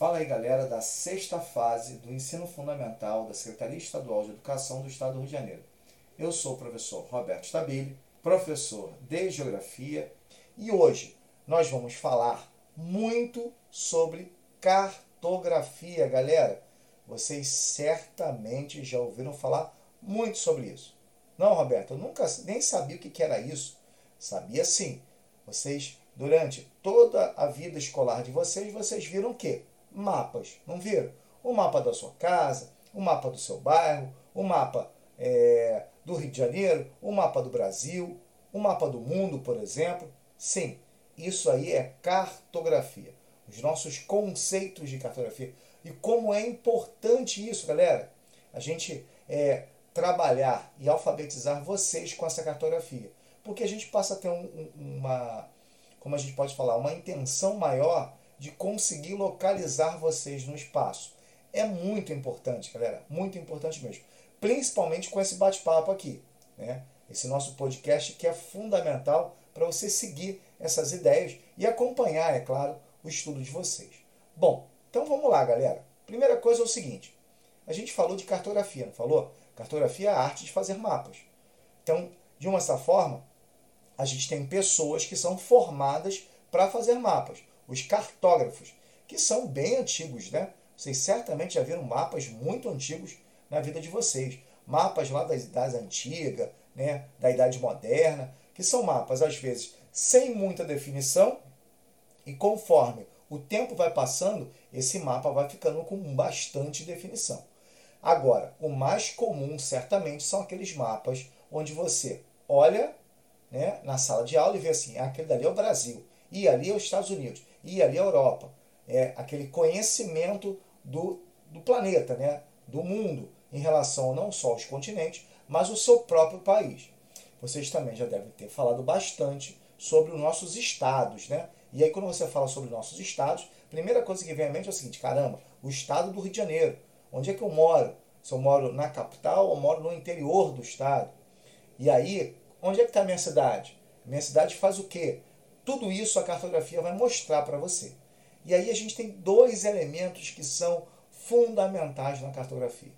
Fala aí, galera, da sexta fase do ensino fundamental da Secretaria Estadual de Educação do Estado do Rio de Janeiro. Eu sou o professor Roberto Stabile, professor de Geografia, e hoje nós vamos falar muito sobre cartografia, galera. Vocês certamente já ouviram falar muito sobre isso. Não, Roberto, eu nunca nem sabia o que era isso. Sabia sim. Vocês, durante toda a vida escolar de vocês, vocês viram o quê? Mapas, não viram? O mapa da sua casa, o mapa do seu bairro, o mapa é, do Rio de Janeiro, o mapa do Brasil, o mapa do mundo, por exemplo. Sim, isso aí é cartografia. Os nossos conceitos de cartografia. E como é importante isso, galera, a gente é, trabalhar e alfabetizar vocês com essa cartografia. Porque a gente passa a ter um, uma, como a gente pode falar, uma intenção maior de conseguir localizar vocês no espaço. É muito importante, galera, muito importante mesmo. Principalmente com esse bate-papo aqui, né? Esse nosso podcast que é fundamental para você seguir essas ideias e acompanhar, é claro, o estudo de vocês. Bom, então vamos lá, galera. Primeira coisa é o seguinte: a gente falou de cartografia, não falou? Cartografia é a arte de fazer mapas. Então, de uma certa forma, a gente tem pessoas que são formadas para fazer mapas os cartógrafos, que são bem antigos, né? Vocês certamente já viram mapas muito antigos na vida de vocês. Mapas lá das idades antigas, né? da Idade Moderna, que são mapas, às vezes, sem muita definição, e conforme o tempo vai passando, esse mapa vai ficando com bastante definição. Agora, o mais comum, certamente, são aqueles mapas onde você olha né, na sala de aula e vê assim, ah, aquele dali é o Brasil, e ali é os Estados Unidos e ali a Europa. É aquele conhecimento do, do planeta, né? do mundo, em relação não só aos continentes, mas o seu próprio país. Vocês também já devem ter falado bastante sobre os nossos estados, né? E aí quando você fala sobre nossos estados, a primeira coisa que vem à mente é o seguinte, caramba, o estado do Rio de Janeiro. Onde é que eu moro? Se eu moro na capital ou moro no interior do estado? E aí, onde é que está a minha cidade? Minha cidade faz o quê? Tudo isso a cartografia vai mostrar para você. E aí a gente tem dois elementos que são fundamentais na cartografia,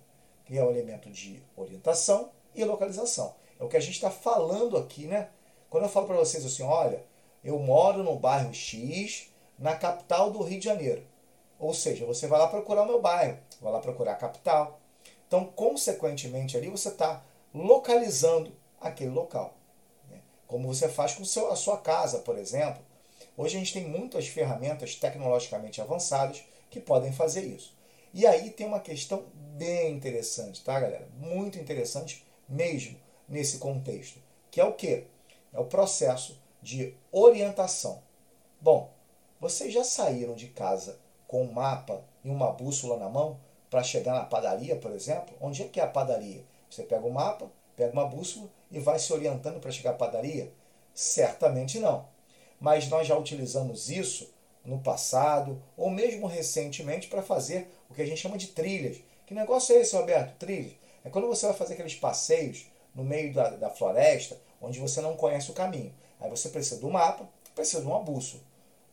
que é o elemento de orientação e localização. É o que a gente está falando aqui, né? Quando eu falo para vocês assim, olha, eu moro no bairro X, na capital do Rio de Janeiro. Ou seja, você vai lá procurar o meu bairro, vai lá procurar a capital. Então, consequentemente, ali você está localizando aquele local como você faz com a sua casa, por exemplo. Hoje a gente tem muitas ferramentas tecnologicamente avançadas que podem fazer isso. E aí tem uma questão bem interessante, tá, galera? Muito interessante mesmo nesse contexto, que é o que? É o processo de orientação. Bom, vocês já saíram de casa com um mapa e uma bússola na mão para chegar na padaria, por exemplo? Onde é que é a padaria? Você pega o mapa, pega uma bússola e vai se orientando para chegar à padaria? Certamente não. Mas nós já utilizamos isso no passado ou mesmo recentemente para fazer o que a gente chama de trilhas. Que negócio é esse, Roberto? Trilhas. É quando você vai fazer aqueles passeios no meio da, da floresta onde você não conhece o caminho. Aí você precisa do mapa, precisa de uma bússola.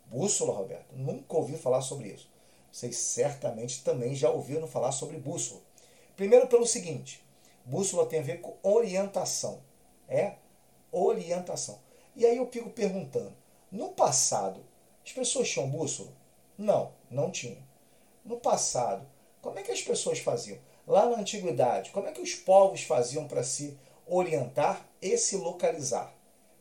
Bússola, Roberto? Nunca ouvi falar sobre isso. Vocês certamente também já ouviram falar sobre bússola. Primeiro pelo seguinte, Bússola tem a ver com orientação. É orientação. E aí eu fico perguntando: no passado, as pessoas tinham bússola? Não, não tinham. No passado, como é que as pessoas faziam? Lá na antiguidade, como é que os povos faziam para se orientar e se localizar?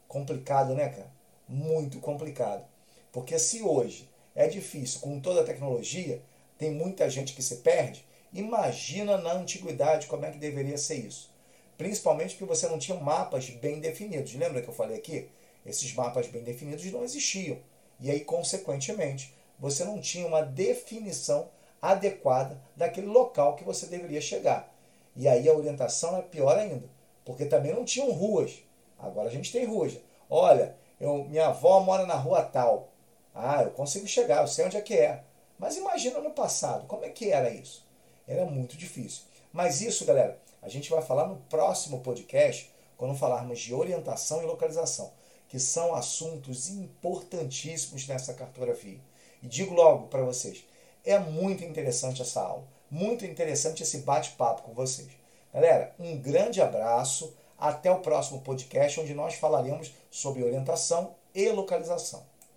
Complicado, né, cara? Muito complicado. Porque se hoje é difícil com toda a tecnologia, tem muita gente que se perde, Imagina na antiguidade como é que deveria ser isso. Principalmente porque você não tinha mapas bem definidos. Lembra que eu falei aqui? Esses mapas bem definidos não existiam. E aí, consequentemente, você não tinha uma definição adequada daquele local que você deveria chegar. E aí a orientação é pior ainda, porque também não tinham ruas. Agora a gente tem ruas. Olha, eu, minha avó mora na rua tal. Ah, eu consigo chegar, eu sei onde é que é. Mas imagina no passado, como é que era isso? Era muito difícil. Mas isso, galera, a gente vai falar no próximo podcast, quando falarmos de orientação e localização, que são assuntos importantíssimos nessa cartografia. E digo logo para vocês, É muito interessante essa aula, muito interessante esse bate-papo com vocês. Galera, um grande abraço, até o próximo podcast, onde nós falaremos sobre orientação e localização.